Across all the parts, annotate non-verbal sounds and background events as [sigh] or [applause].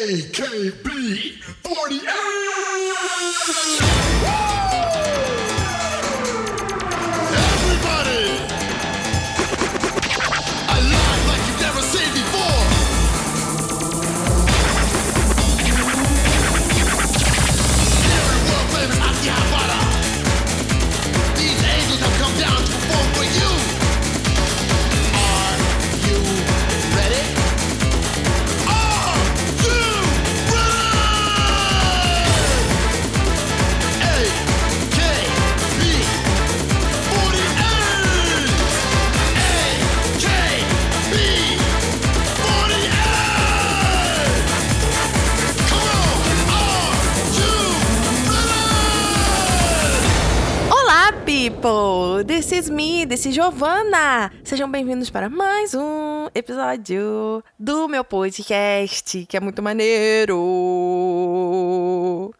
AKB 48! People! This is me, this is Giovanna! Sejam bem-vindos para mais um episódio do meu podcast, que é muito maneiro!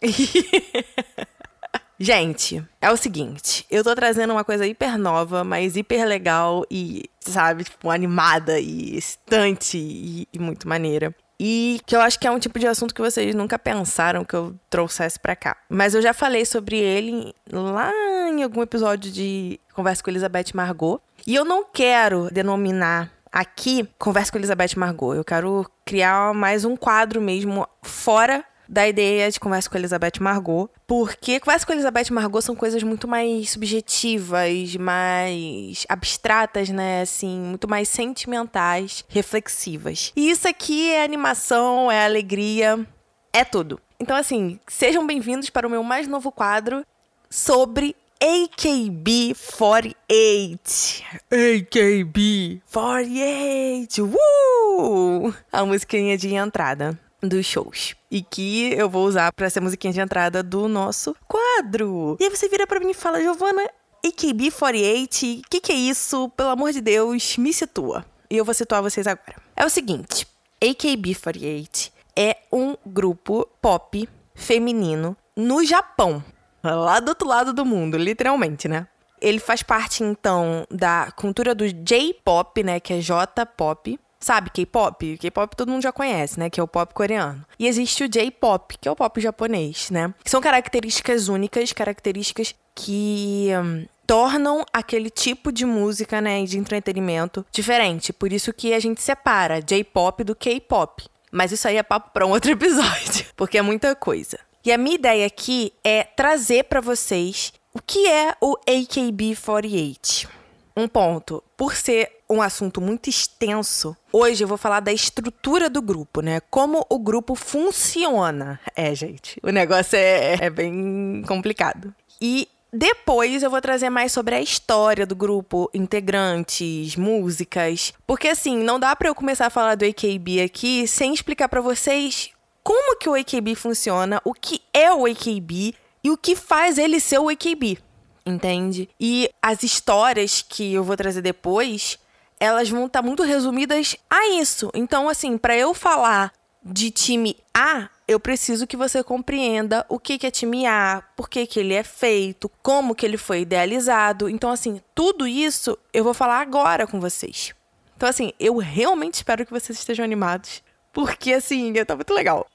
[laughs] Gente, é o seguinte, eu tô trazendo uma coisa hiper nova, mas hiper legal e, sabe, tipo, animada e excitante e, e muito maneira. E que eu acho que é um tipo de assunto que vocês nunca pensaram que eu trouxesse pra cá. Mas eu já falei sobre ele lá em algum episódio de Conversa com Elizabeth Margot. E eu não quero denominar aqui Conversa com Elizabeth Margot. Eu quero criar mais um quadro mesmo fora da ideia de conversa com Elizabeth Margot, porque conversa com Elizabeth Margot são coisas muito mais subjetivas, mais abstratas, né, assim, muito mais sentimentais, reflexivas. E isso aqui é animação, é alegria, é tudo. Então assim, sejam bem-vindos para o meu mais novo quadro sobre AKB48. AKB48. Uh! A musiquinha de entrada dos shows. E que eu vou usar pra ser musiquinha de entrada do nosso quadro. E aí você vira pra mim e fala, Giovana, AKB48, o que, que é isso? Pelo amor de Deus, me situa. E eu vou situar vocês agora. É o seguinte, AKB48 é um grupo pop feminino no Japão. Lá do outro lado do mundo, literalmente, né? Ele faz parte, então, da cultura do J-pop, né? Que é J-pop. Sabe, K-pop? K-pop todo mundo já conhece, né? Que é o pop coreano. E existe o J-pop, que é o pop japonês, né? Que são características únicas, características que hum, tornam aquele tipo de música, né, de entretenimento diferente. Por isso que a gente separa J-pop do K-pop. Mas isso aí é papo para um outro [laughs] episódio, porque é muita coisa. E a minha ideia aqui é trazer para vocês o que é o AKB48. Um ponto, por ser um assunto muito extenso, hoje eu vou falar da estrutura do grupo, né? Como o grupo funciona. É, gente, o negócio é, é bem complicado. E depois eu vou trazer mais sobre a história do grupo, integrantes, músicas, porque assim, não dá para eu começar a falar do AKB aqui sem explicar para vocês como que o AKB funciona, o que é o AKB e o que faz ele ser o AKB, entende? E as histórias que eu vou trazer depois, elas vão estar muito resumidas a isso. Então, assim, para eu falar de time A, eu preciso que você compreenda o que que é time A, por que que ele é feito, como que ele foi idealizado. Então, assim, tudo isso eu vou falar agora com vocês. Então, assim, eu realmente espero que vocês estejam animados, porque, assim, tá muito legal.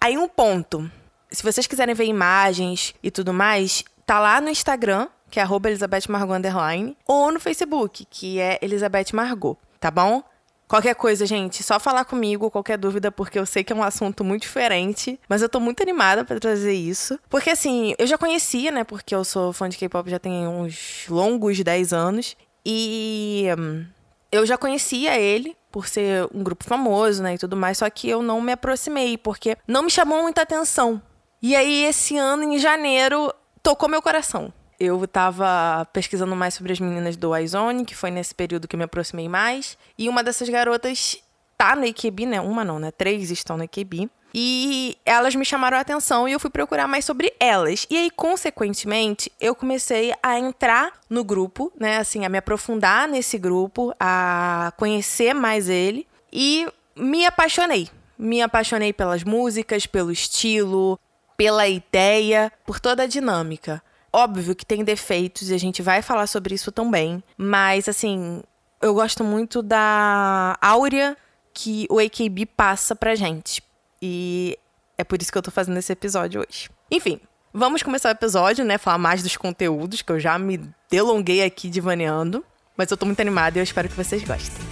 Aí, um ponto. Se vocês quiserem ver imagens e tudo mais, tá lá no Instagram, que é arroba Elizabeth Margot Underline, ou no Facebook, que é Elizabeth Margot, tá bom? Qualquer coisa, gente, só falar comigo, qualquer dúvida, porque eu sei que é um assunto muito diferente, mas eu tô muito animada pra trazer isso. Porque assim, eu já conhecia, né, porque eu sou fã de K-pop já tem uns longos 10 anos, e hum, eu já conhecia ele por ser um grupo famoso, né, e tudo mais, só que eu não me aproximei, porque não me chamou muita atenção. E aí, esse ano, em janeiro, tocou meu coração. Eu tava pesquisando mais sobre as meninas do iZone, que foi nesse período que eu me aproximei mais. E uma dessas garotas tá no IQB, né? Uma não, né? Três estão no IQB. E elas me chamaram a atenção e eu fui procurar mais sobre elas. E aí, consequentemente, eu comecei a entrar no grupo, né? Assim, a me aprofundar nesse grupo, a conhecer mais ele. E me apaixonei. Me apaixonei pelas músicas, pelo estilo, pela ideia, por toda a dinâmica. Óbvio que tem defeitos e a gente vai falar sobre isso também, mas assim, eu gosto muito da áurea que o AKB passa pra gente. E é por isso que eu tô fazendo esse episódio hoje. Enfim, vamos começar o episódio, né? Falar mais dos conteúdos, que eu já me delonguei aqui divaneando. Mas eu tô muito animada e eu espero que vocês gostem.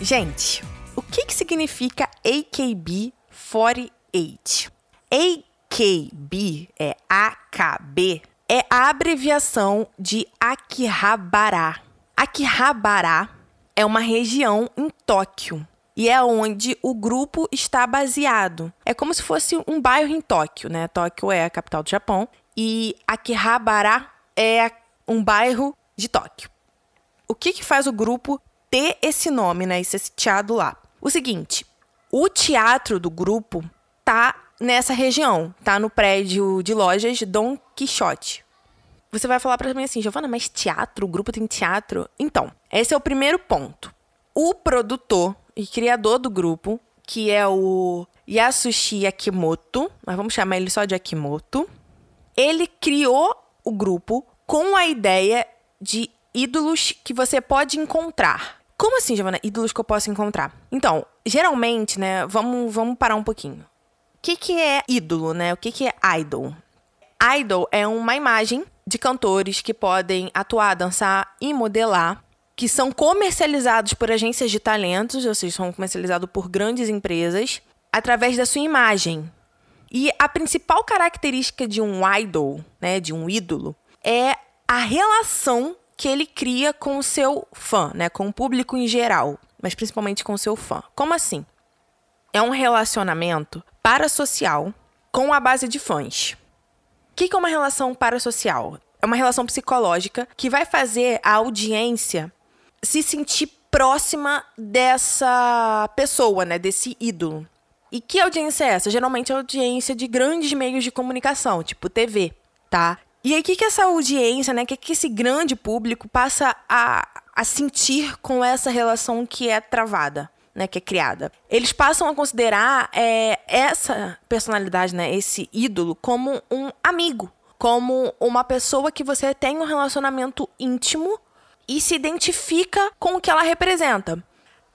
Gente, o que, que significa AKB48? AKB é AKB, é a abreviação de Akihabara. Akihabara é uma região em Tóquio e é onde o grupo está baseado. É como se fosse um bairro em Tóquio, né? Tóquio é a capital do Japão e Akihabara é um bairro de Tóquio. O que, que faz o grupo ter esse nome, né? E ser sitiado lá? O seguinte, o teatro do grupo tá nessa região, tá no prédio de lojas Dom Quixote. Você vai falar para mim assim, Giovana, mas teatro? O grupo tem teatro? Então, esse é o primeiro ponto. O produtor e criador do grupo, que é o Yasushi Akimoto, mas vamos chamar ele só de Akimoto, ele criou o grupo com a ideia de ídolos que você pode encontrar. Como assim, Giovana? Ídolos que eu posso encontrar? Então, geralmente, né, vamos, vamos parar um pouquinho. O que, que é ídolo, né? O que, que é idol? Idol é uma imagem de cantores que podem atuar, dançar e modelar, que são comercializados por agências de talentos, ou seja, são comercializados por grandes empresas, através da sua imagem. E a principal característica de um idol, né, de um ídolo, é a relação que ele cria com o seu fã, né, com o público em geral, mas principalmente com o seu fã. Como assim? É um relacionamento parasocial com a base de fãs. O que é uma relação parasocial? É uma relação psicológica que vai fazer a audiência se sentir próxima dessa pessoa, né, desse ídolo. E que audiência é essa? Geralmente é audiência de grandes meios de comunicação, tipo TV, tá? E aí, o que, que essa audiência, né? O que, que esse grande público passa a, a sentir com essa relação que é travada? Né, que é criada. Eles passam a considerar é, essa personalidade, né, esse ídolo, como um amigo, como uma pessoa que você tem um relacionamento íntimo e se identifica com o que ela representa.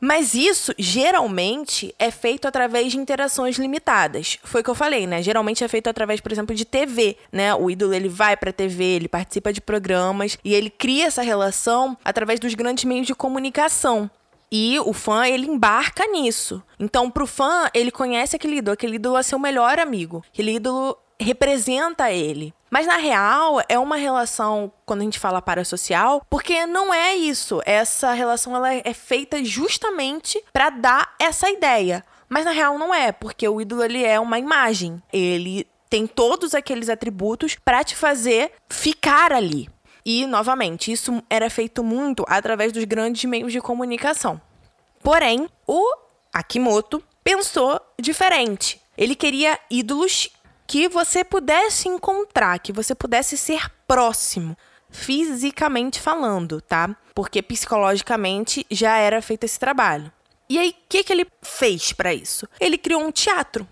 Mas isso geralmente é feito através de interações limitadas. Foi o que eu falei, né? Geralmente é feito através, por exemplo, de TV, né? O ídolo ele vai para TV, ele participa de programas e ele cria essa relação através dos grandes meios de comunicação. E o fã, ele embarca nisso. Então, pro fã, ele conhece aquele ídolo, aquele ídolo é seu melhor amigo. Aquele ídolo representa ele. Mas na real, é uma relação, quando a gente fala parasocial, porque não é isso. Essa relação ela é feita justamente para dar essa ideia. Mas na real não é, porque o ídolo ele é uma imagem. Ele tem todos aqueles atributos para te fazer ficar ali. E, novamente, isso era feito muito através dos grandes meios de comunicação. Porém, o Akimoto pensou diferente. Ele queria ídolos que você pudesse encontrar, que você pudesse ser próximo, fisicamente falando, tá? Porque psicologicamente já era feito esse trabalho. E aí, o que, que ele fez para isso? Ele criou um teatro.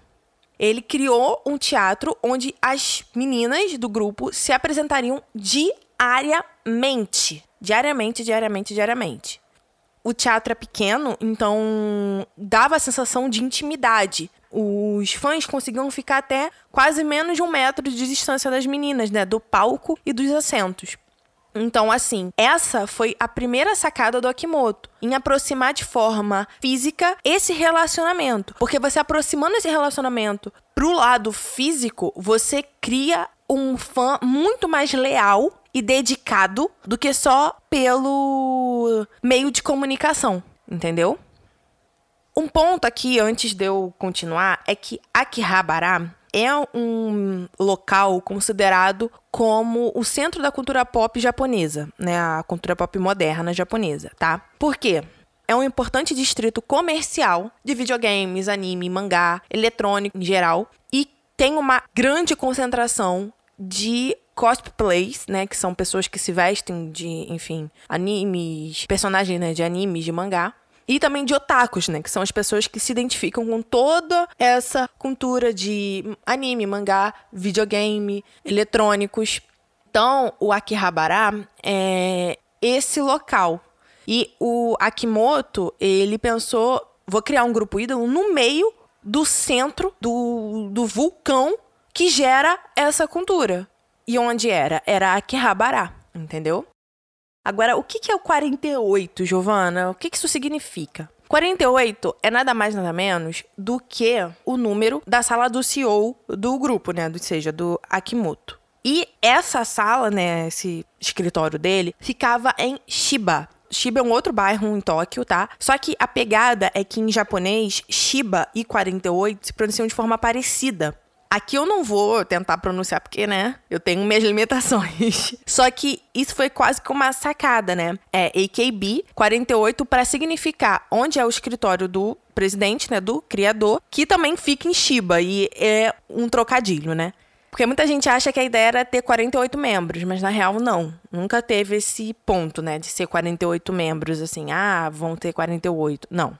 Ele criou um teatro onde as meninas do grupo se apresentariam diariamente. Diariamente, diariamente, diariamente. O teatro é pequeno, então dava a sensação de intimidade. Os fãs conseguiam ficar até quase menos de um metro de distância das meninas, né? Do palco e dos assentos. Então, assim, essa foi a primeira sacada do Akimoto, em aproximar de forma física esse relacionamento. Porque você aproximando esse relacionamento pro lado físico, você cria um fã muito mais leal e dedicado do que só pelo meio de comunicação, entendeu? Um ponto aqui, antes de eu continuar, é que Akihabara é um local considerado como o centro da cultura pop japonesa, né? A cultura pop moderna japonesa, tá? Por quê? É um importante distrito comercial de videogames, anime, mangá, eletrônico em geral e tem uma grande concentração de cosplays, né, que são pessoas que se vestem de, enfim, animes, personagens, né, de animes, de mangá. E também de otakus, né? Que são as pessoas que se identificam com toda essa cultura de anime, mangá, videogame, eletrônicos. Então, o Akihabara é esse local. E o Akimoto, ele pensou vou criar um grupo ídolo no meio do centro do, do vulcão que gera essa cultura. E onde era? Era Akihabara, entendeu? Agora, o que é o 48, Giovana? O que que isso significa? 48 é nada mais nada menos do que o número da sala do CEO do grupo, né? Ou seja, do Akimoto. E essa sala, né, esse escritório dele, ficava em Shiba. Shiba é um outro bairro em Tóquio, tá? Só que a pegada é que em japonês, Shiba e 48 se pronunciam de forma parecida. Aqui eu não vou tentar pronunciar porque, né, eu tenho minhas limitações. [laughs] Só que isso foi quase que uma sacada, né? É AKB 48 para significar onde é o escritório do presidente, né, do criador, que também fica em Shiba e é um trocadilho, né? Porque muita gente acha que a ideia era ter 48 membros, mas na real não. Nunca teve esse ponto, né, de ser 48 membros assim, ah, vão ter 48. Não.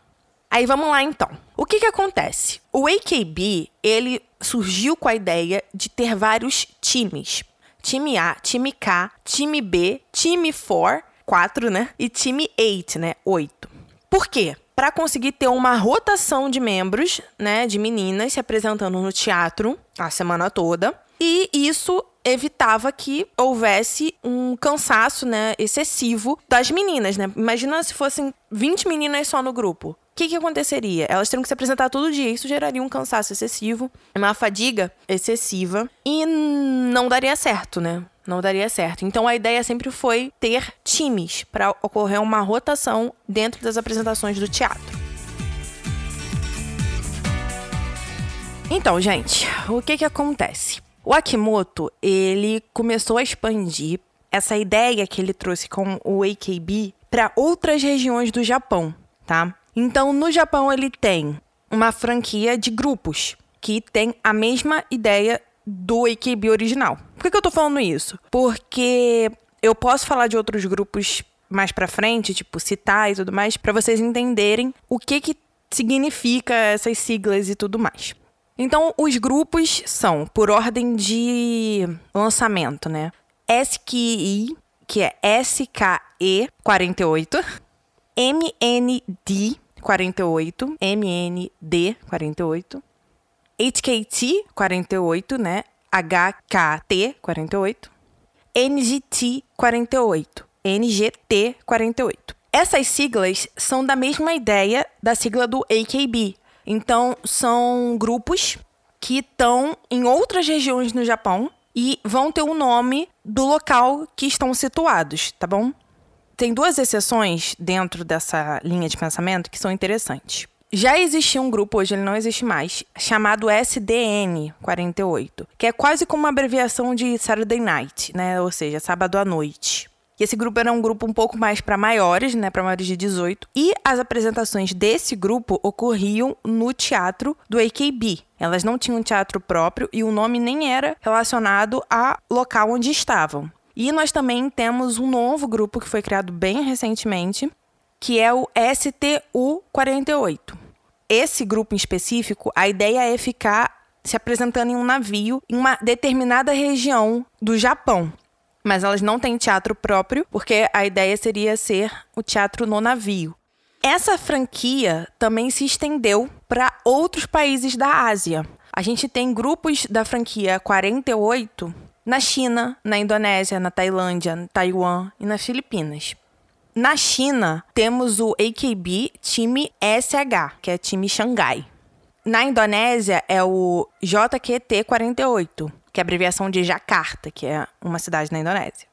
Aí vamos lá então. O que que acontece? O AKB, ele surgiu com a ideia de ter vários times. Time A, time K, time B, time 4, 4, né? E time 8, né? 8. Por quê? Para conseguir ter uma rotação de membros, né, de meninas se apresentando no teatro a semana toda. E isso evitava que houvesse um cansaço, né, excessivo das meninas, né? Imagina se fossem 20 meninas só no grupo. O que, que aconteceria? Elas teriam que se apresentar todo dia. Isso geraria um cansaço excessivo, uma fadiga excessiva e não daria certo, né? Não daria certo. Então a ideia sempre foi ter times para ocorrer uma rotação dentro das apresentações do teatro. Então, gente, o que que acontece? O Akimoto, ele começou a expandir essa ideia que ele trouxe com o AKB para outras regiões do Japão, tá? Então, no Japão ele tem uma franquia de grupos que tem a mesma ideia do AKB original. Por que, que eu tô falando isso? Porque eu posso falar de outros grupos mais pra frente, tipo citar e tudo mais, para vocês entenderem o que que significa essas siglas e tudo mais. Então, os grupos são por ordem de lançamento, né? SKI, que é SKE 48, MND 48, MND 48, HKT 48, né? HKT 48, NGT 48, NGT 48. Essas siglas são da mesma ideia da sigla do AKB. Então, são grupos que estão em outras regiões no Japão e vão ter o nome do local que estão situados, tá bom? Tem duas exceções dentro dessa linha de pensamento que são interessantes. Já existia um grupo, hoje ele não existe mais, chamado SDN 48, que é quase como uma abreviação de Saturday Night, né? Ou seja, sábado à noite. E esse grupo era um grupo um pouco mais para maiores, né, para maiores de 18, e as apresentações desse grupo ocorriam no teatro do AKB. Elas não tinham um teatro próprio e o nome nem era relacionado ao local onde estavam. E nós também temos um novo grupo que foi criado bem recentemente, que é o STU48. Esse grupo em específico, a ideia é ficar se apresentando em um navio em uma determinada região do Japão. Mas elas não têm teatro próprio, porque a ideia seria ser o teatro no navio. Essa franquia também se estendeu para outros países da Ásia. A gente tem grupos da franquia 48 na China, na Indonésia, na Tailândia, na Taiwan e nas Filipinas. Na China, temos o AKB time SH, que é time Xangai. Na Indonésia é o JQT48, que é abreviação de Jakarta, que é uma cidade na Indonésia.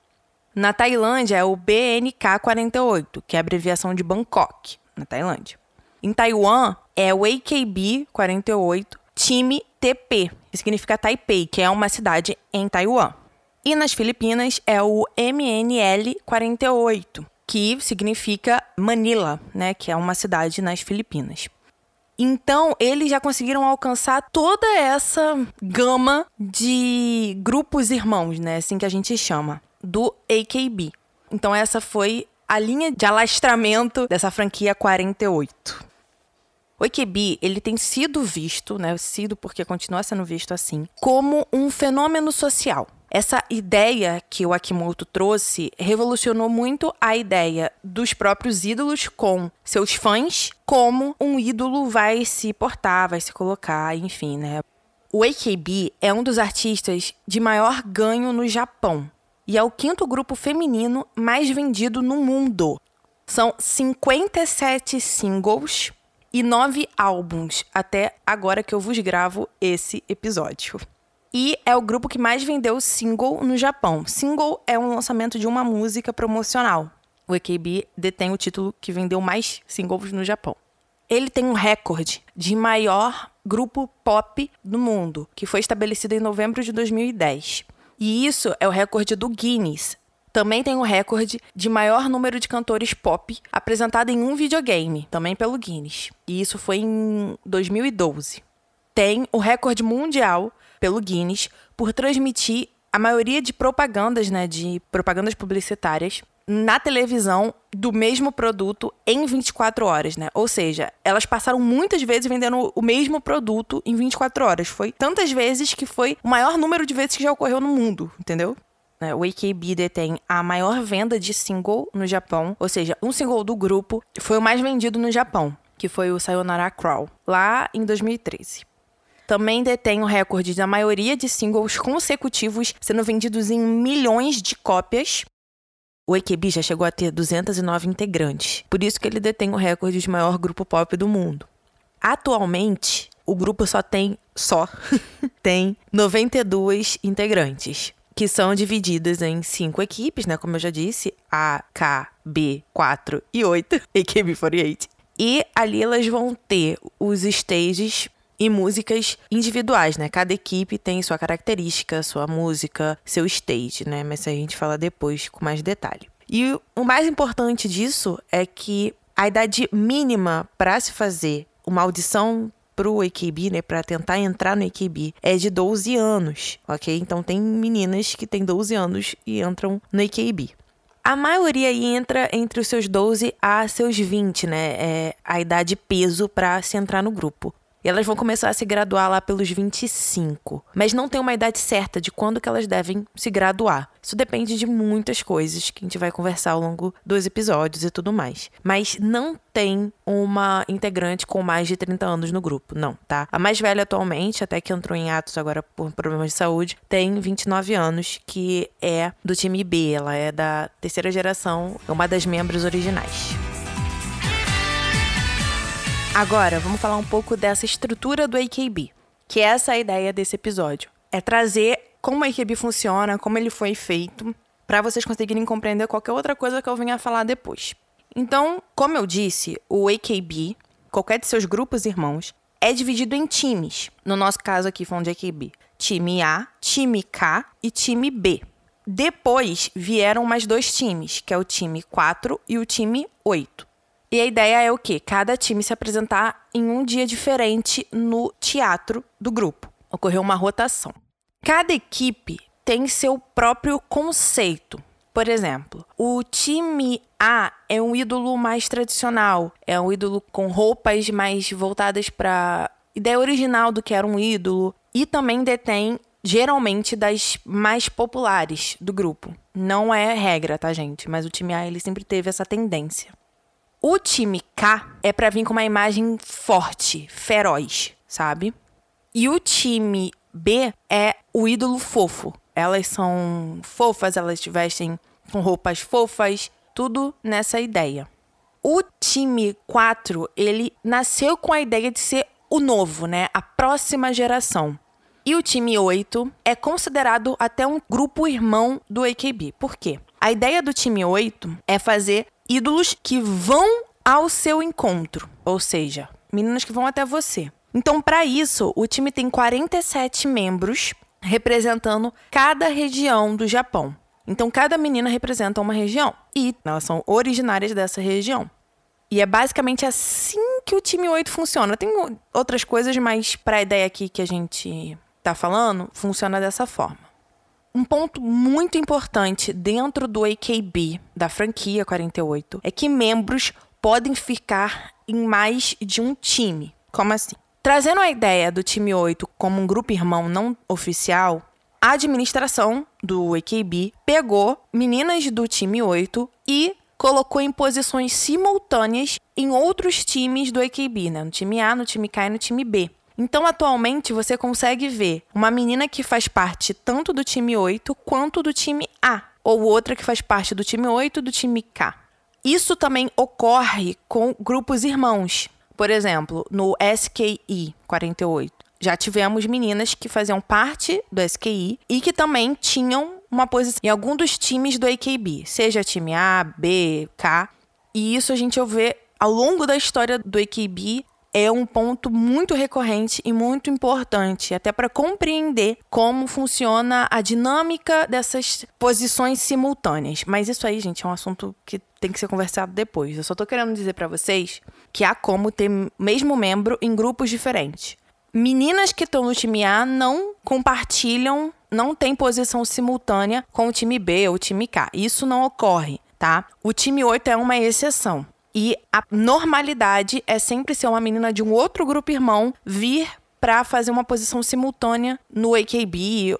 Na Tailândia é o BNK48, que é abreviação de Bangkok, na Tailândia. Em Taiwan é o AKB48, time TP, significa Taipei, que é uma cidade em Taiwan. E nas Filipinas é o MNL48, que significa Manila, né, que é uma cidade nas Filipinas. Então, eles já conseguiram alcançar toda essa gama de grupos irmãos, né, assim que a gente chama, do AKB. Então, essa foi a linha de alastramento dessa franquia 48. O AKB, ele tem sido visto, né, sido porque continua sendo visto assim, como um fenômeno social. Essa ideia que o Akimoto trouxe revolucionou muito a ideia dos próprios ídolos com seus fãs, como um ídolo vai se portar, vai se colocar, enfim, né? O AKB é um dos artistas de maior ganho no Japão e é o quinto grupo feminino mais vendido no mundo. São 57 singles e nove álbuns até agora que eu vos gravo esse episódio. E é o grupo que mais vendeu single no Japão. Single é um lançamento de uma música promocional. O AKB detém o título que vendeu mais singles no Japão. Ele tem um recorde de maior grupo pop do mundo, que foi estabelecido em novembro de 2010. E isso é o recorde do Guinness. Também tem o recorde de maior número de cantores pop apresentado em um videogame, também pelo Guinness. E isso foi em 2012. Tem o recorde mundial pelo Guinness por transmitir a maioria de propagandas, né, de propagandas publicitárias na televisão do mesmo produto em 24 horas, né? Ou seja, elas passaram muitas vezes vendendo o mesmo produto em 24 horas. Foi tantas vezes que foi o maior número de vezes que já ocorreu no mundo, entendeu? Né, o AKB detém a maior venda de single no Japão, ou seja, um single do grupo foi o mais vendido no Japão, que foi o Sayonara Crawl, lá em 2013 também detém o recorde da maioria de singles consecutivos sendo vendidos em milhões de cópias. O AKB já chegou a ter 209 integrantes, por isso que ele detém o recorde de maior grupo pop do mundo. Atualmente, o grupo só tem só [laughs] tem 92 integrantes, que são divididas em cinco equipes, né, como eu já disse, A, K, B, 4 e 8, [laughs] AKB48. E ali elas vão ter os stages e músicas individuais, né? Cada equipe tem sua característica, sua música, seu stage, né? Mas a gente fala depois com mais detalhe. E o mais importante disso é que a idade mínima para se fazer uma audição pro AKB, né, para tentar entrar no AKB, é de 12 anos, ok? Então tem meninas que têm 12 anos e entram no AKB. A maioria aí entra entre os seus 12 a seus 20, né? É a idade peso para se entrar no grupo. E elas vão começar a se graduar lá pelos 25. Mas não tem uma idade certa de quando que elas devem se graduar. Isso depende de muitas coisas que a gente vai conversar ao longo dos episódios e tudo mais. Mas não tem uma integrante com mais de 30 anos no grupo, não, tá? A mais velha atualmente, até que entrou em atos agora por problemas de saúde, tem 29 anos, que é do time B. Ela é da terceira geração, é uma das membros originais. Agora, vamos falar um pouco dessa estrutura do AKB, que é essa a ideia desse episódio. É trazer como o AKB funciona, como ele foi feito, para vocês conseguirem compreender qualquer outra coisa que eu venha falar depois. Então, como eu disse, o AKB, qualquer de seus grupos irmãos, é dividido em times. No nosso caso aqui, falando de AKB. Time A, time K e time B. Depois vieram mais dois times, que é o time 4 e o time 8. E a ideia é o quê? Cada time se apresentar em um dia diferente no teatro do grupo. Ocorreu uma rotação. Cada equipe tem seu próprio conceito. Por exemplo, o time A é um ídolo mais tradicional, é um ídolo com roupas mais voltadas para ideia original do que era um ídolo e também detém geralmente das mais populares do grupo. Não é regra, tá, gente? Mas o time A ele sempre teve essa tendência. O time K é para vir com uma imagem forte, feroz, sabe? E o time B é o ídolo fofo. Elas são fofas, elas vestem com roupas fofas, tudo nessa ideia. O time 4, ele nasceu com a ideia de ser o novo, né? A próxima geração. E o time 8 é considerado até um grupo irmão do AKB. Por quê? A ideia do time 8 é fazer ídolos que vão ao seu encontro, ou seja, meninas que vão até você. Então, para isso, o time tem 47 membros representando cada região do Japão. Então, cada menina representa uma região e elas são originárias dessa região. E é basicamente assim que o time 8 funciona. Tem outras coisas, mas para a ideia aqui que a gente tá falando, funciona dessa forma. Um ponto muito importante dentro do AKB, da franquia 48, é que membros podem ficar em mais de um time. Como assim? Trazendo a ideia do time 8 como um grupo irmão não oficial, a administração do AKB pegou meninas do time 8 e colocou em posições simultâneas em outros times do AKB, né? No time A, no time K e no time B. Então, atualmente, você consegue ver uma menina que faz parte tanto do time 8 quanto do time A, ou outra que faz parte do time 8 e do time K. Isso também ocorre com grupos irmãos. Por exemplo, no SKI 48, já tivemos meninas que faziam parte do SKI e que também tinham uma posição em algum dos times do AKB, seja time A, B, K. E isso a gente vê ao longo da história do AKB é um ponto muito recorrente e muito importante, até para compreender como funciona a dinâmica dessas posições simultâneas. Mas isso aí, gente, é um assunto que tem que ser conversado depois. Eu só tô querendo dizer para vocês que há como ter mesmo membro em grupos diferentes. Meninas que estão no time A não compartilham, não têm posição simultânea com o time B ou o time K. Isso não ocorre, tá? O time 8 é uma exceção. E a normalidade é sempre ser uma menina de um outro grupo irmão vir para fazer uma posição simultânea no AKB.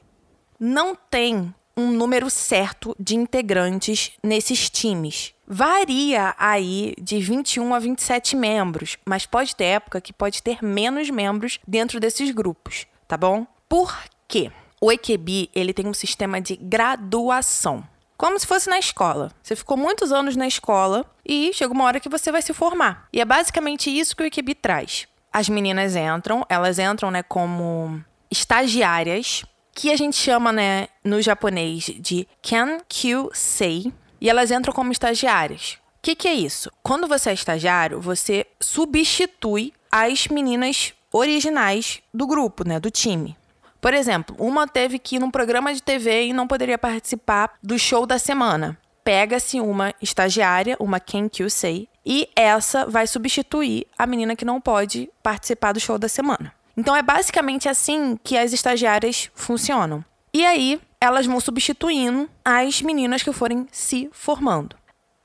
Não tem um número certo de integrantes nesses times. Varia aí de 21 a 27 membros, mas pode ter época que pode ter menos membros dentro desses grupos, tá bom? Por quê? O AKB, ele tem um sistema de graduação como se fosse na escola. Você ficou muitos anos na escola e chega uma hora que você vai se formar. E é basicamente isso que o IQB traz. As meninas entram, elas entram, né, como estagiárias, que a gente chama, né, no japonês de Kankyu-sei, e elas entram como estagiárias. O que, que é isso? Quando você é estagiário, você substitui as meninas originais do grupo, né, do time. Por exemplo, uma teve que ir num programa de TV e não poderia participar do show da semana. Pega-se uma estagiária, uma Ken Kyusei, e essa vai substituir a menina que não pode participar do show da semana. Então é basicamente assim que as estagiárias funcionam. E aí elas vão substituindo as meninas que forem se formando.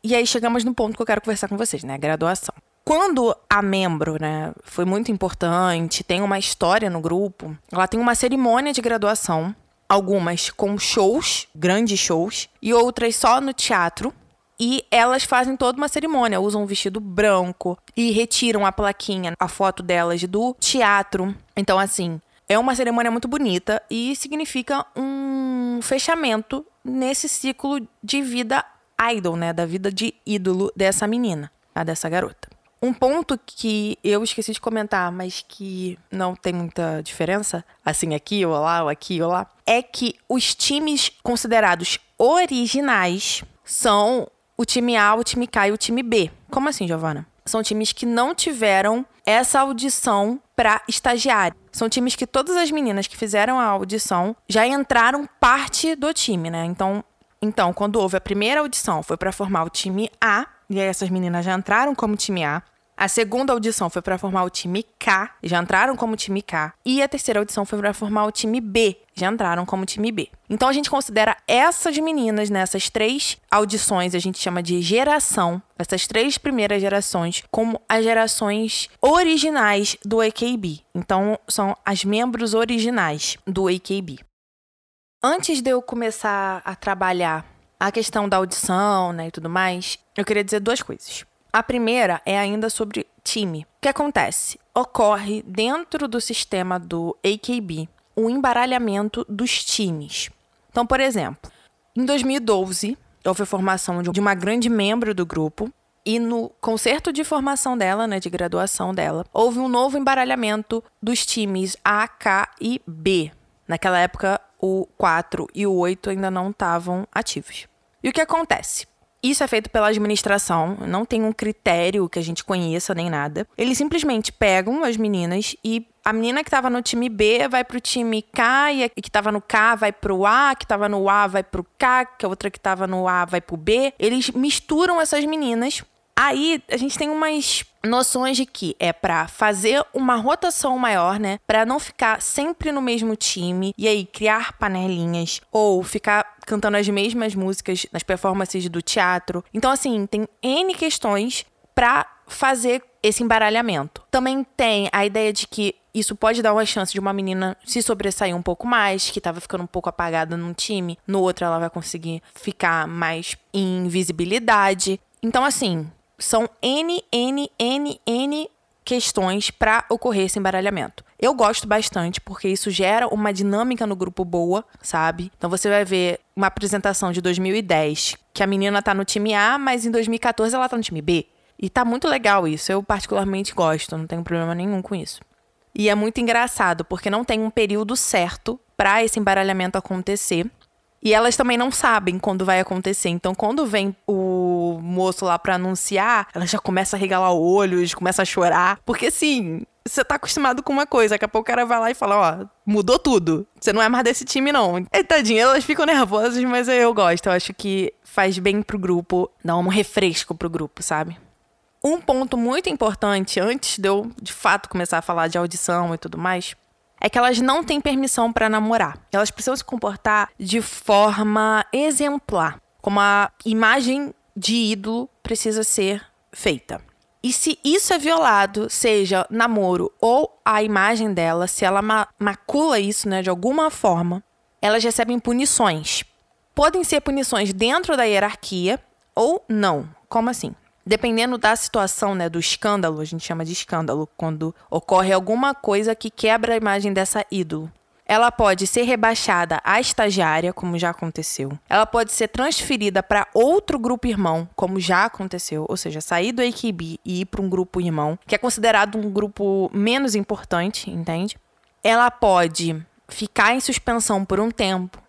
E aí chegamos no ponto que eu quero conversar com vocês, né? Graduação. Quando a membro, né, foi muito importante, tem uma história no grupo, ela tem uma cerimônia de graduação, algumas com shows, grandes shows, e outras só no teatro. E elas fazem toda uma cerimônia, usam um vestido branco e retiram a plaquinha, a foto delas do teatro. Então, assim, é uma cerimônia muito bonita e significa um fechamento nesse ciclo de vida idol, né? Da vida de ídolo dessa menina, dessa garota. Um ponto que eu esqueci de comentar, mas que não tem muita diferença, assim aqui ou lá, ou aqui ou lá, é que os times considerados originais são o time A, o time K e o time B. Como assim, Giovana? São times que não tiveram essa audição para estagiário. São times que todas as meninas que fizeram a audição já entraram parte do time, né? Então, então quando houve a primeira audição, foi para formar o time A, e aí essas meninas já entraram como time A. A segunda audição foi para formar o time K, já entraram como time K. E a terceira audição foi para formar o time B, já entraram como time B. Então a gente considera essas meninas nessas três audições, a gente chama de geração, essas três primeiras gerações, como as gerações originais do AKB. Então são as membros originais do AKB. Antes de eu começar a trabalhar a questão da audição né, e tudo mais, eu queria dizer duas coisas. A primeira é ainda sobre time. O que acontece? Ocorre dentro do sistema do AKB o embaralhamento dos times. Então, por exemplo, em 2012, houve a formação de uma grande membro do grupo. E no concerto de formação dela, né, de graduação dela, houve um novo embaralhamento dos times A, K e B. Naquela época, o 4 e o 8 ainda não estavam ativos. E o que acontece? Isso é feito pela administração, não tem um critério que a gente conheça nem nada. Eles simplesmente pegam as meninas e a menina que estava no time B vai pro time K e a que estava no K vai pro A, que estava no A vai pro K, que a outra que estava no A vai pro B. Eles misturam essas meninas Aí a gente tem umas noções de que é para fazer uma rotação maior, né? Para não ficar sempre no mesmo time e aí criar panelinhas ou ficar cantando as mesmas músicas nas performances do teatro. Então assim, tem N questões para fazer esse embaralhamento. Também tem a ideia de que isso pode dar uma chance de uma menina se sobressair um pouco mais, que tava ficando um pouco apagada num time, no outro ela vai conseguir ficar mais em visibilidade. Então, assim, são N, N, N, N questões para ocorrer esse embaralhamento. Eu gosto bastante porque isso gera uma dinâmica no grupo boa, sabe? Então você vai ver uma apresentação de 2010 que a menina tá no time A, mas em 2014 ela tá no time B. E tá muito legal isso. Eu particularmente gosto, não tenho problema nenhum com isso. E é muito engraçado porque não tem um período certo para esse embaralhamento acontecer. E elas também não sabem quando vai acontecer. Então, quando vem o moço lá pra anunciar, ela já começa a regalar olhos, começa a chorar. Porque, assim, você tá acostumado com uma coisa. Daqui a pouco o cara vai lá e fala: Ó, mudou tudo. Você não é mais desse time, não. E tadinha, elas ficam nervosas, mas eu gosto. Eu acho que faz bem pro grupo, dá um refresco pro grupo, sabe? Um ponto muito importante, antes de eu de fato começar a falar de audição e tudo mais, é que elas não têm permissão para namorar. Elas precisam se comportar de forma exemplar, como a imagem de ídolo precisa ser feita. E se isso é violado, seja namoro ou a imagem dela, se ela ma macula isso, né, de alguma forma, elas recebem punições. Podem ser punições dentro da hierarquia ou não. Como assim? Dependendo da situação, né, do escândalo, a gente chama de escândalo, quando ocorre alguma coisa que quebra a imagem dessa ídolo. Ela pode ser rebaixada à estagiária, como já aconteceu. Ela pode ser transferida para outro grupo irmão, como já aconteceu, ou seja, sair do AKB e ir para um grupo irmão, que é considerado um grupo menos importante, entende? Ela pode ficar em suspensão por um tempo,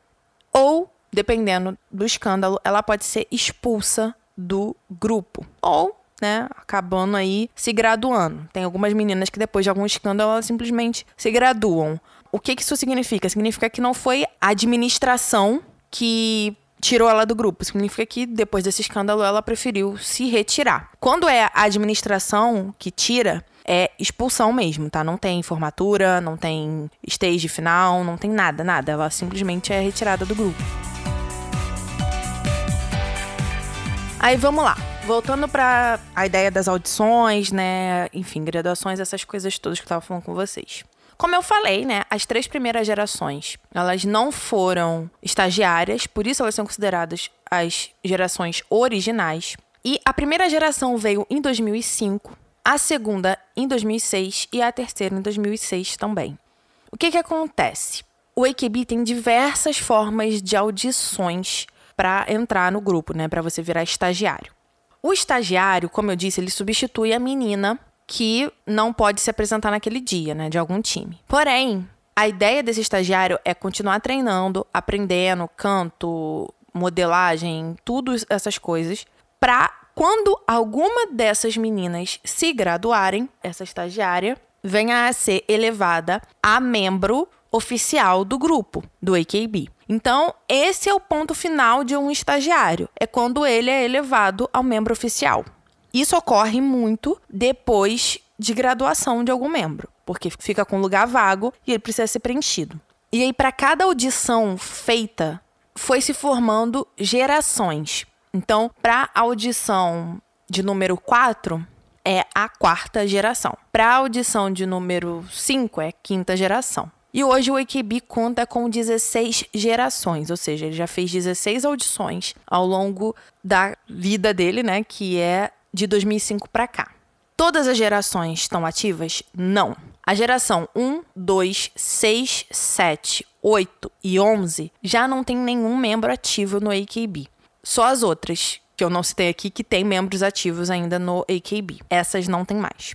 ou, dependendo do escândalo, ela pode ser expulsa do grupo. Ou, né, acabando aí se graduando. Tem algumas meninas que depois de algum escândalo elas simplesmente se graduam. O que, que isso significa? Significa que não foi a administração que tirou ela do grupo. Significa que depois desse escândalo ela preferiu se retirar. Quando é a administração que tira, é expulsão mesmo, tá? Não tem formatura, não tem stage final, não tem nada, nada. Ela simplesmente é retirada do grupo. Aí vamos lá. Voltando para a ideia das audições, né? Enfim, graduações, essas coisas todas que eu tava falando com vocês. Como eu falei, né, as três primeiras gerações, elas não foram estagiárias, por isso elas são consideradas as gerações originais. E a primeira geração veio em 2005, a segunda em 2006 e a terceira em 2006 também. O que que acontece? O AKB tem diversas formas de audições para entrar no grupo, né, para você virar estagiário. O estagiário, como eu disse, ele substitui a menina que não pode se apresentar naquele dia, né, de algum time. Porém, a ideia desse estagiário é continuar treinando, aprendendo canto, modelagem, tudo essas coisas, para quando alguma dessas meninas se graduarem, essa estagiária venha a ser elevada a membro oficial do grupo, do AKB. Então, esse é o ponto final de um estagiário, é quando ele é elevado ao membro oficial. Isso ocorre muito depois de graduação de algum membro, porque fica com lugar vago e ele precisa ser preenchido. E aí, para cada audição feita, foi se formando gerações. Então, para a audição de número 4, é a quarta geração. Para a audição de número 5, é quinta geração. E hoje o AKB conta com 16 gerações, ou seja, ele já fez 16 audições ao longo da vida dele, né, que é de 2005 para cá. Todas as gerações estão ativas? Não. A geração 1, 2, 6, 7, 8 e 11 já não tem nenhum membro ativo no AKB. Só as outras, que eu não citei aqui, que tem membros ativos ainda no AKB. Essas não tem mais.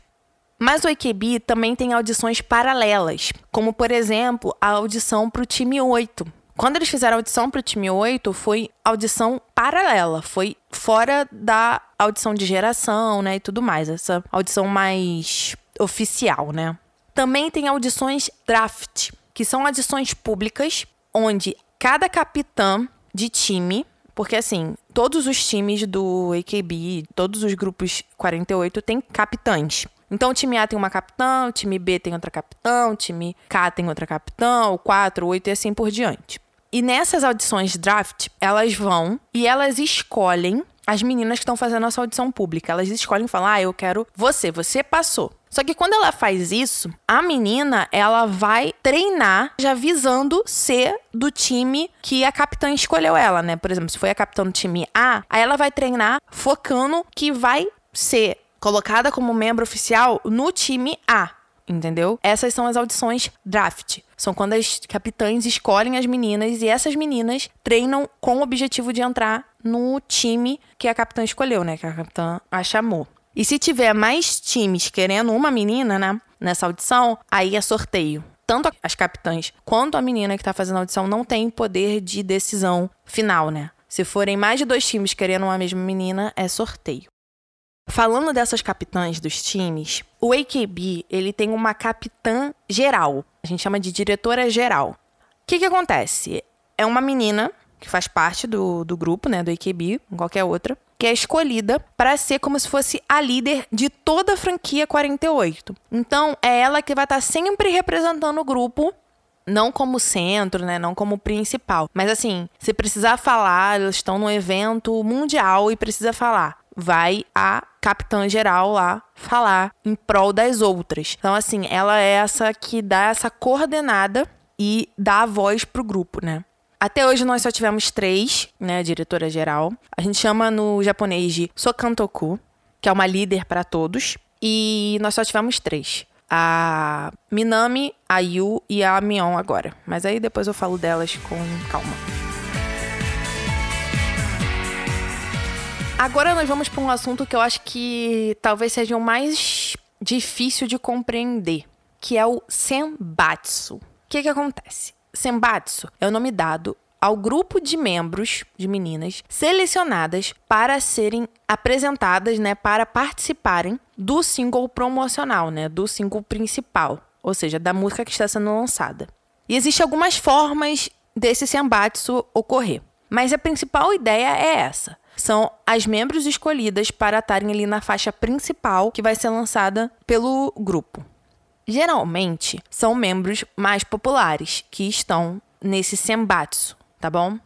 Mas o AKB também tem audições paralelas, como por exemplo a audição para o time 8. Quando eles fizeram a audição para o time 8, foi audição paralela, foi fora da audição de geração, né, e tudo mais, essa audição mais oficial, né? Também tem audições draft, que são audições públicas, onde cada capitã de time, porque assim, todos os times do AKB, todos os grupos 48 têm capitães. Então o time A tem uma capitã, o time B tem outra capitã, o time K tem outra capitã, o 4, o 8 e assim por diante. E nessas audições draft, elas vão e elas escolhem as meninas que estão fazendo essa audição pública. Elas escolhem falar: ah, eu quero você, você passou. Só que quando ela faz isso, a menina, ela vai treinar já visando ser do time que a capitã escolheu ela, né? Por exemplo, se foi a capitã do time A, aí ela vai treinar focando que vai ser colocada como membro oficial no time A. Entendeu? Essas são as audições draft. São quando as capitães escolhem as meninas e essas meninas treinam com o objetivo de entrar no time que a capitã escolheu, né? Que a capitã a chamou. E se tiver mais times querendo uma menina, né, nessa audição, aí é sorteio. Tanto as capitãs quanto a menina que tá fazendo a audição não tem poder de decisão final, né? Se forem mais de dois times querendo uma mesma menina, é sorteio. Falando dessas capitãs dos times, o AKB ele tem uma capitã geral. A gente chama de diretora geral. O que, que acontece? É uma menina que faz parte do, do grupo, né, do AKB, qualquer outra, que é escolhida para ser como se fosse a líder de toda a franquia 48. Então, é ela que vai estar sempre representando o grupo não como centro, né, não como principal, mas assim, se precisar falar, eles estão num evento mundial e precisa falar, vai a capitã geral lá falar em prol das outras. Então assim, ela é essa que dá essa coordenada e dá a voz pro grupo, né? Até hoje nós só tivemos três, né, diretora geral. A gente chama no japonês de Sokantoku, que é uma líder para todos. E nós só tivemos três. A Minami, a Yu e a Mion agora. Mas aí depois eu falo delas com calma. Agora nós vamos para um assunto que eu acho que talvez seja o mais difícil de compreender, que é o senbatsu. O que que acontece? Senbatsu é o nome dado ao grupo de membros de meninas selecionadas para serem apresentadas, né, para participarem do single promocional, né, do single principal, ou seja, da música que está sendo lançada. E existem algumas formas desse senbatsu ocorrer, mas a principal ideia é essa. São as membros escolhidas para estarem ali na faixa principal que vai ser lançada pelo grupo. Geralmente são membros mais populares que estão nesse senbatsu, tá bom?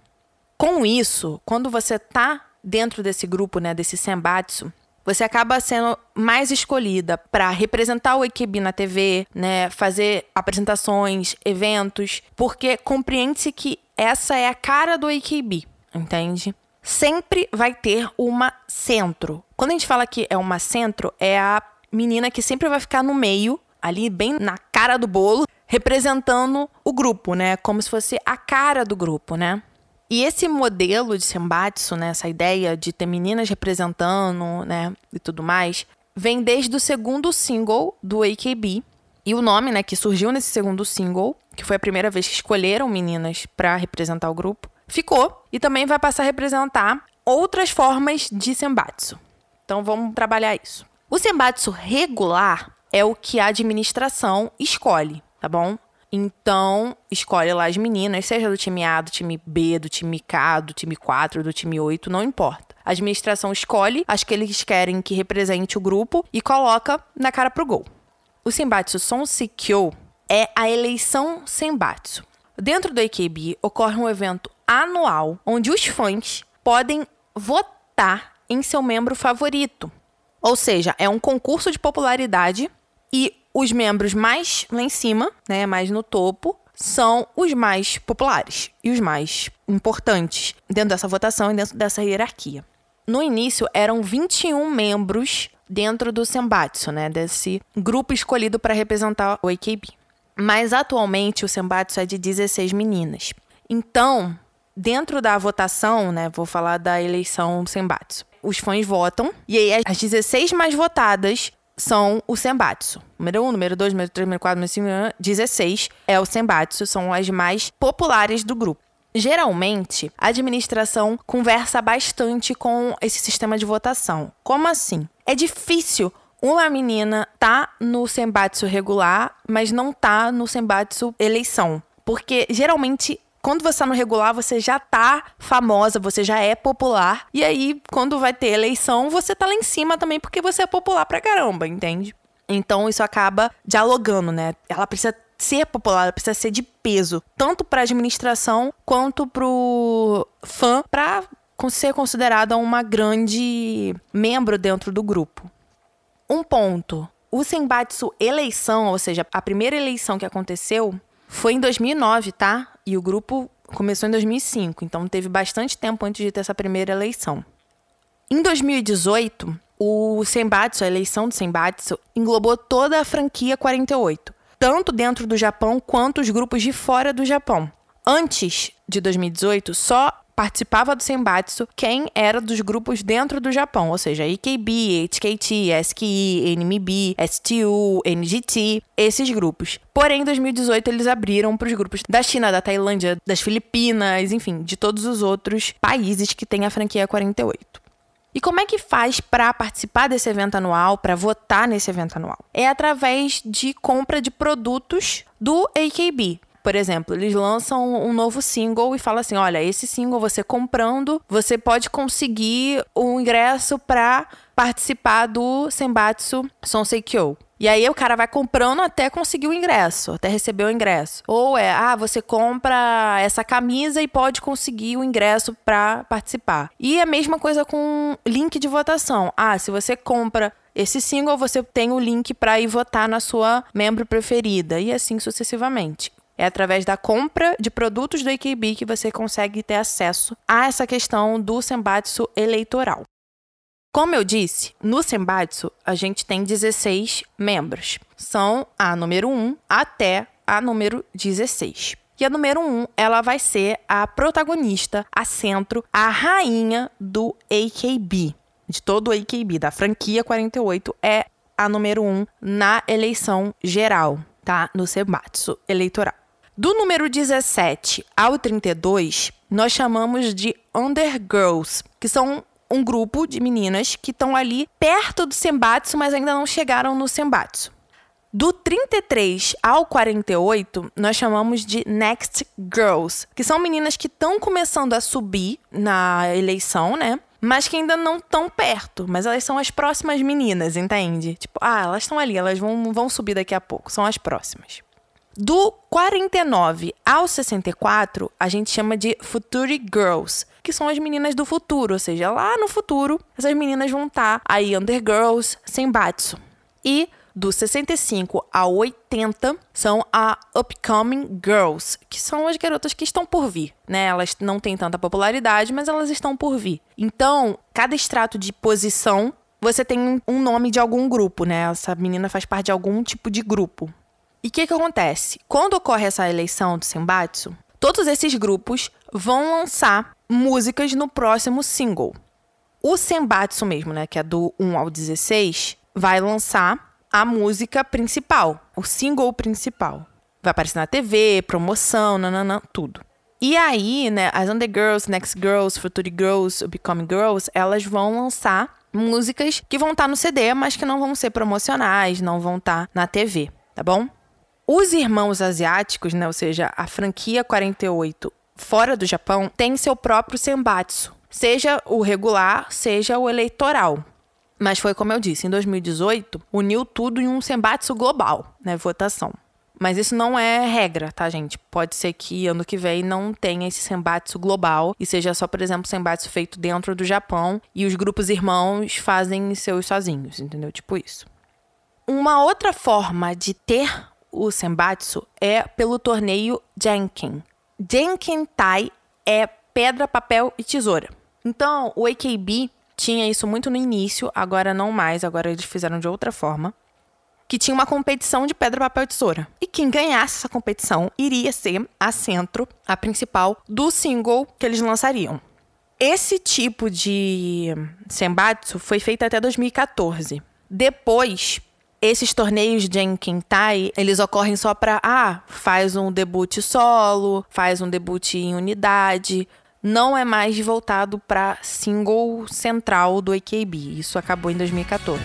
Com isso, quando você tá dentro desse grupo, né, desse senbatsu, você acaba sendo mais escolhida para representar o AKB na TV, né, fazer apresentações, eventos, porque compreende-se que essa é a cara do AKB, entende? Sempre vai ter uma centro. Quando a gente fala que é uma centro, é a menina que sempre vai ficar no meio ali bem na cara do bolo, representando o grupo, né? Como se fosse a cara do grupo, né? E esse modelo de Senbatsu, né, essa ideia de ter meninas representando, né, e tudo mais, vem desde o segundo single do AKB. E o nome, né, que surgiu nesse segundo single, que foi a primeira vez que escolheram meninas para representar o grupo, ficou e também vai passar a representar outras formas de Senbatsu. Então vamos trabalhar isso. O Senbatsu regular é o que a administração escolhe, tá bom? Então, escolhe lá as meninas, seja do time A, do time B, do time K, do time 4, do time 8, não importa. A administração escolhe as que eles querem que represente o grupo e coloca na cara pro gol. O Senbatsu Sonsikyo é a eleição Senbatsu. Dentro do AKB ocorre um evento anual onde os fãs podem votar em seu membro favorito. Ou seja, é um concurso de popularidade e os membros mais lá em cima, né, mais no topo, são os mais populares e os mais importantes dentro dessa votação e dentro dessa hierarquia. No início eram 21 membros dentro do Senbatsu, né, desse grupo escolhido para representar o AKB. Mas atualmente o Senbatsu é de 16 meninas. Então, dentro da votação, né, vou falar da eleição Senbatsu. Os fãs votam e aí as 16 mais votadas são o Senbatsu. Número 1, número 2, número 3, número 4, número 5, 16 é o Senbatsu, são as mais populares do grupo. Geralmente, a administração conversa bastante com esse sistema de votação. Como assim? É difícil uma menina tá no Senbatsu regular, mas não tá no Senbatsu eleição. Porque geralmente quando você tá no regular, você já tá famosa, você já é popular. E aí, quando vai ter eleição, você tá lá em cima também, porque você é popular pra caramba, entende? Então, isso acaba dialogando, né? Ela precisa ser popular, ela precisa ser de peso, tanto para administração quanto pro fã, para ser considerada uma grande membro dentro do grupo. Um ponto. O Senbatsu eleição, ou seja, a primeira eleição que aconteceu, foi em 2009, tá? E o grupo começou em 2005, então teve bastante tempo antes de ter essa primeira eleição. Em 2018, o Senbatsu, a eleição do Senbatsu, englobou toda a franquia 48, tanto dentro do Japão quanto os grupos de fora do Japão. Antes de 2018, só participava do Senbatsu quem era dos grupos dentro do Japão, ou seja, AKB, HKT, SKI, NMB, STU, NGT, esses grupos. Porém, em 2018 eles abriram para os grupos da China, da Tailândia, das Filipinas, enfim, de todos os outros países que têm a franquia 48. E como é que faz para participar desse evento anual, para votar nesse evento anual? É através de compra de produtos do AKB. Por exemplo, eles lançam um novo single e falam assim: olha, esse single você comprando, você pode conseguir o ingresso para participar do Senbatsu Sonsei Kyo. E aí o cara vai comprando até conseguir o ingresso, até receber o ingresso. Ou é, ah, você compra essa camisa e pode conseguir o ingresso para participar. E a mesma coisa com link de votação. Ah, se você compra esse single, você tem o link para ir votar na sua membro preferida e assim sucessivamente. É através da compra de produtos do AKB que você consegue ter acesso a essa questão do Senbatsu eleitoral. Como eu disse, no Senbatsu a gente tem 16 membros. São a número 1 até a número 16. E a número 1, ela vai ser a protagonista, a centro, a rainha do AKB. De todo o AKB, da franquia 48, é a número 1 na eleição geral, tá? No Senbatsu eleitoral. Do número 17 ao 32, nós chamamos de Undergirls, que são um grupo de meninas que estão ali perto do Senbatsu, mas ainda não chegaram no Senbatsu. Do 33 ao 48, nós chamamos de Next Girls, que são meninas que estão começando a subir na eleição, né? Mas que ainda não estão perto, mas elas são as próximas meninas, entende? Tipo, ah, elas estão ali, elas vão, vão subir daqui a pouco, são as próximas. Do 49 ao 64, a gente chama de Future Girls, que são as meninas do futuro, ou seja, lá no futuro, essas meninas vão estar tá aí Undergirls, Senbatsu. E do 65 ao 80 são a Upcoming Girls, que são as garotas que estão por vir, né? Elas não têm tanta popularidade, mas elas estão por vir. Então, cada extrato de posição você tem um nome de algum grupo, né? Essa menina faz parte de algum tipo de grupo. E o que, que acontece? Quando ocorre essa eleição do Senbatsu, todos esses grupos vão lançar músicas no próximo single. O Senbatsu mesmo, né, que é do 1 ao 16, vai lançar a música principal, o single principal. Vai aparecer na TV, promoção, nananã, tudo. E aí, né, as Undergirls, Next Girls, Future Girls, Becoming Girls, elas vão lançar músicas que vão estar tá no CD, mas que não vão ser promocionais, não vão estar tá na TV, tá bom? Os irmãos asiáticos, né, ou seja, a franquia 48 fora do Japão, tem seu próprio senbatsu, seja o regular, seja o eleitoral. Mas foi como eu disse, em 2018, uniu tudo em um senbatsu global, né, votação. Mas isso não é regra, tá, gente? Pode ser que ano que vem não tenha esse senbatsu global e seja só, por exemplo, senbatsu feito dentro do Japão e os grupos irmãos fazem seus sozinhos, entendeu? Tipo isso. Uma outra forma de ter o Senbatsu é pelo torneio Jenkin. Jenkin Tai é pedra, papel e tesoura. Então, o AKB tinha isso muito no início, agora não mais, agora eles fizeram de outra forma. Que tinha uma competição de pedra, papel e tesoura. E quem ganhasse essa competição iria ser a centro, a principal, do single que eles lançariam. Esse tipo de Senbatsu foi feito até 2014. Depois, esses torneios de Enkintai, eles ocorrem só para ah, faz um debut solo, faz um debut em unidade, não é mais voltado para single central do AKB. Isso acabou em 2014.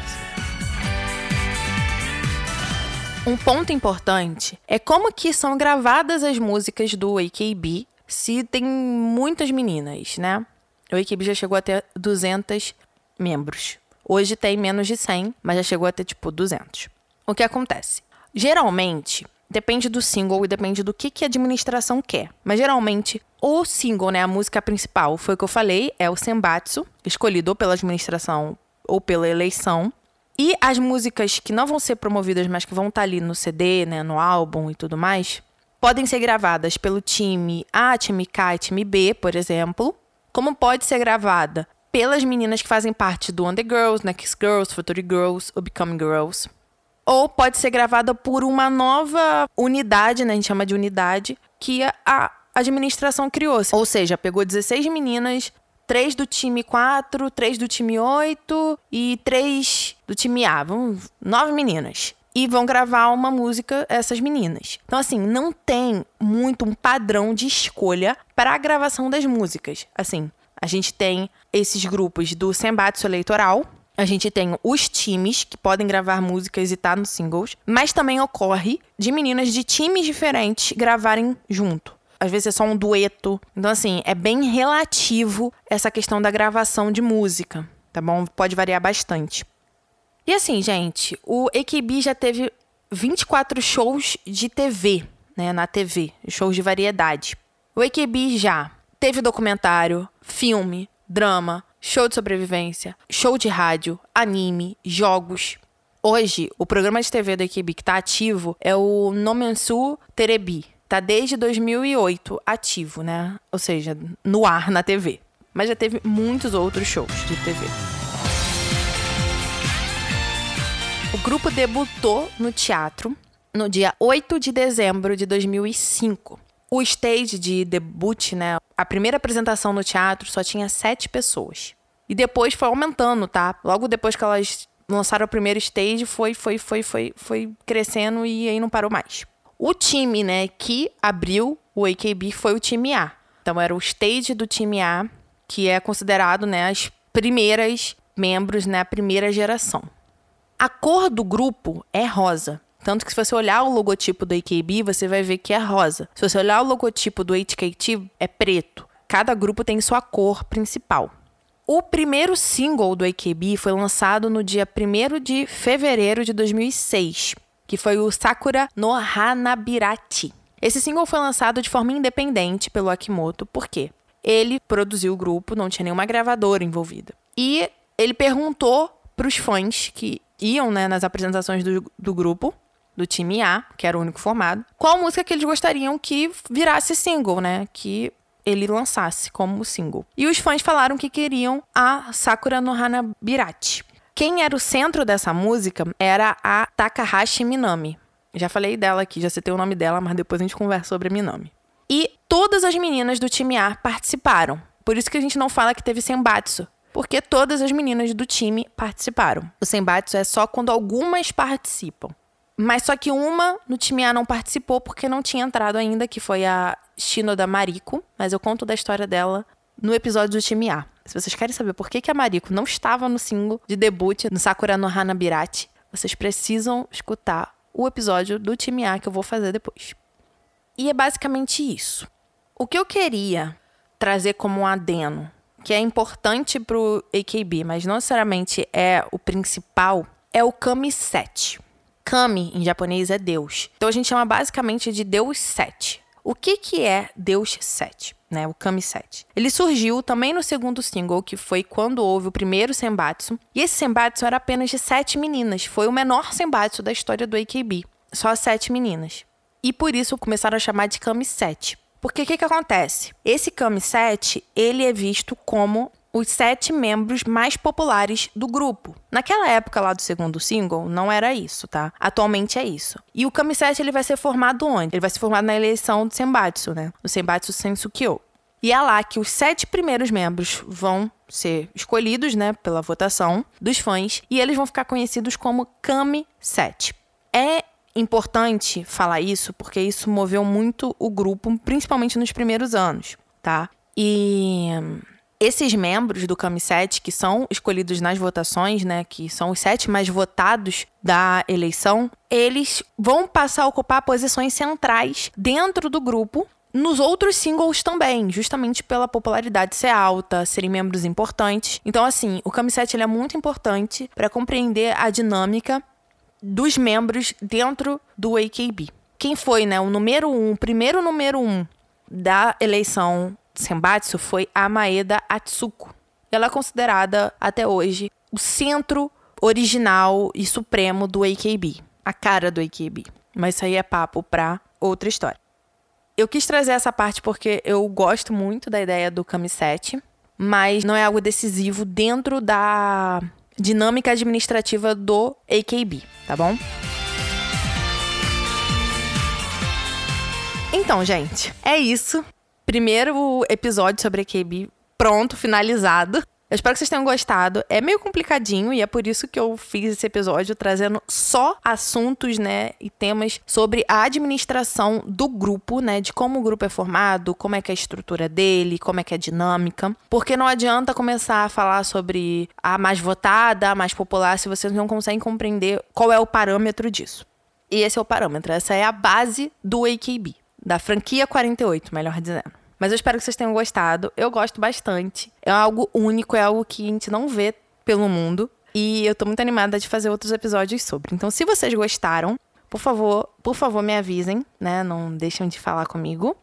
Um ponto importante é como que são gravadas as músicas do AKB se tem muitas meninas, né? O AKB já chegou até 200 membros. Hoje tem menos de 100, mas já chegou a ter tipo 200. O que acontece? Geralmente, depende do single e depende do que, que a administração quer. Mas geralmente, o single, né, a música principal, foi o que eu falei, é o Senbatsu, escolhido ou pela administração ou pela eleição. E as músicas que não vão ser promovidas, mas que vão estar ali no CD, né, no álbum e tudo mais, podem ser gravadas pelo time A, time K e time B, por exemplo, como pode ser gravada pelas meninas que fazem parte do The Girls, Next Girls, Future Girls ou Becoming Girls. Ou pode ser gravada por uma nova unidade, né? A gente chama de unidade, que a administração criou. Ou seja, pegou 16 meninas, 3 do time 4, 3 do time 8 e 3 do time A. Vamos, 9 meninas. E vão gravar uma música, essas meninas. Então, assim, não tem muito um padrão de escolha para a gravação das músicas. Assim, a gente tem esses grupos do Sembatsu Eleitoral, a gente tem os times que podem gravar músicas e tá nos singles, mas também ocorre de meninas de times diferentes gravarem junto. Às vezes é só um dueto. Então, assim, é bem relativo essa questão da gravação de música, tá bom? Pode variar bastante. E assim, gente, o AKB já teve 24 shows de TV, né, na TV, shows de variedade. O AKB já teve documentário, filme, drama, show de sobrevivência, show de rádio, anime, jogos. Hoje, o programa de TV da equipe que está ativo é o Nomensu Terebi. Tá desde 2008 ativo, né? Ou seja, no ar na TV. Mas já teve muitos outros shows de TV. O grupo debutou no teatro no dia 8 de dezembro de 2005. O stage de debut, né? A primeira apresentação no teatro só tinha sete pessoas. E depois foi aumentando, tá? Logo depois que elas lançaram o primeiro stage, foi, foi, foi, foi, foi crescendo e aí não parou mais. O time, né, que abriu o AKB foi o time A. Então era o stage do time A, que é considerado, né, as primeiras membros, né, a primeira geração. A cor do grupo é rosa. Tanto que se você olhar o logotipo do AKB, você vai ver que é rosa. Se você olhar o logotipo do HKT, é preto. Cada grupo tem sua cor principal. O primeiro single do AKB foi lançado no dia 1 de fevereiro de 2006, que foi o Sakura no Hanabirati. Esse single foi lançado de forma independente pelo Akimoto, por quê? Ele produziu o grupo, não tinha nenhuma gravadora envolvida. E ele perguntou para os fãs que iam né, nas apresentações do, do grupo do time A, que era o único formado, qual música que eles gostariam que virasse single, né? Que ele lançasse como single. E os fãs falaram que queriam a Sakura no Hanabirachi. Quem era o centro dessa música era a Takahashi Minami. Já falei dela aqui, já citei o nome dela, mas depois a gente conversa sobre a Minami. E todas as meninas do time A participaram. Por isso que a gente não fala que teve Senbatsu, porque todas as meninas do time participaram. O Senbatsu é só quando algumas participam. Mas só que uma no time A não participou porque não tinha entrado ainda, que foi a Shinoda Mariko. Mas eu conto da história dela no episódio do time A. Se vocês querem saber por que, que a Mariko não estava no single de debut no Sakura no Hanabirachi, vocês precisam escutar o episódio do time A que eu vou fazer depois. E é basicamente isso. O que eu queria trazer como um adeno, que é importante pro AKB, mas não necessariamente é o principal, é o Kami 7. Kami, em japonês, é Deus. Então a gente chama basicamente de Deus 7. O que, que é Deus 7? Né, o Kami 7. Ele surgiu também no segundo single, que foi quando houve o primeiro Senbatsu. E esse Senbatsu era apenas de sete meninas. Foi o menor Senbatsu da história do AKB. Só sete meninas. E por isso começaram a chamar de Kami 7. Porque o que, que acontece? Esse Kami 7, ele é visto como os sete membros mais populares do grupo. Naquela época lá do segundo single, não era isso, tá? Atualmente é isso. E o Kami 7 ele vai ser formado onde? Ele vai ser formado na eleição do Senbatsu, né? No Senbatsu Sensukyo. E é lá que os sete primeiros membros vão ser escolhidos, né, pela votação dos fãs, e eles vão ficar conhecidos como Kami 7. É importante falar isso porque isso moveu muito o grupo, principalmente nos primeiros anos, tá? E esses membros do CAMI7, que são escolhidos nas votações, né, que são os sete mais votados da eleição, eles vão passar a ocupar posições centrais dentro do grupo nos outros singles também, justamente pela popularidade ser alta, serem membros importantes. Então, assim, o CAMI7 ele é muito importante para compreender a dinâmica dos membros dentro do AKB. Quem foi, né, o número um, o primeiro número um da eleição Senbatsu foi a Maeda Atsuko. Ela é considerada até hoje o centro, original e supremo do AKB. A cara do AKB. Mas isso aí é papo pra outra história. Eu quis trazer essa parte porque eu gosto muito da ideia do Kamisete, mas não é algo decisivo dentro da dinâmica administrativa do AKB, tá bom? Então, gente, é isso. Primeiro episódio sobre AKB pronto, finalizado. Eu espero que vocês tenham gostado. É meio complicadinho e é por isso que eu fiz esse episódio trazendo só assuntos, né, e temas sobre a administração do grupo, né, de como o grupo é formado, como é que é a estrutura dele, como é que é a dinâmica. Porque não adianta começar a falar sobre a mais votada, a mais popular, se vocês não conseguem compreender qual é o parâmetro disso. E esse é o parâmetro, essa é a base do AKB, da franquia 48, melhor dizendo. Mas eu espero que vocês tenham gostado. Eu gosto bastante. É algo único, é algo que a gente não vê pelo mundo. E eu tô muito animada de fazer outros episódios sobre. Então, se vocês gostaram, por favor, por favor, me avisem, né? Não deixem de falar comigo.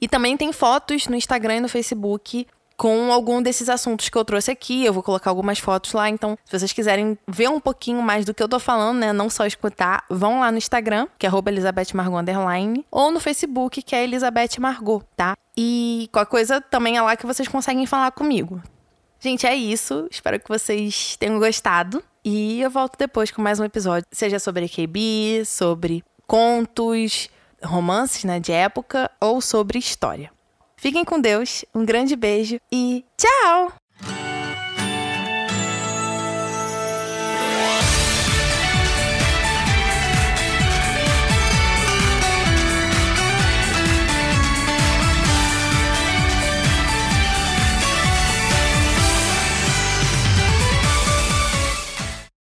E também tem fotos no Instagram e no Facebook com algum desses assuntos que eu trouxe aqui. Eu vou colocar algumas fotos lá. Então, se vocês quiserem ver um pouquinho mais do que eu tô falando, né? Não só escutar, vão lá no Instagram, que é Elizabeth Underline, ou no Facebook, que é Elizabeth Margot, tá? E qualquer coisa também é lá que vocês conseguem falar comigo. Gente, é isso. Espero que vocês tenham gostado. E eu volto depois com mais um episódio, seja sobre KB, sobre contos, romances, né, de época ou sobre história. Fiquem com Deus, um grande beijo e tchau!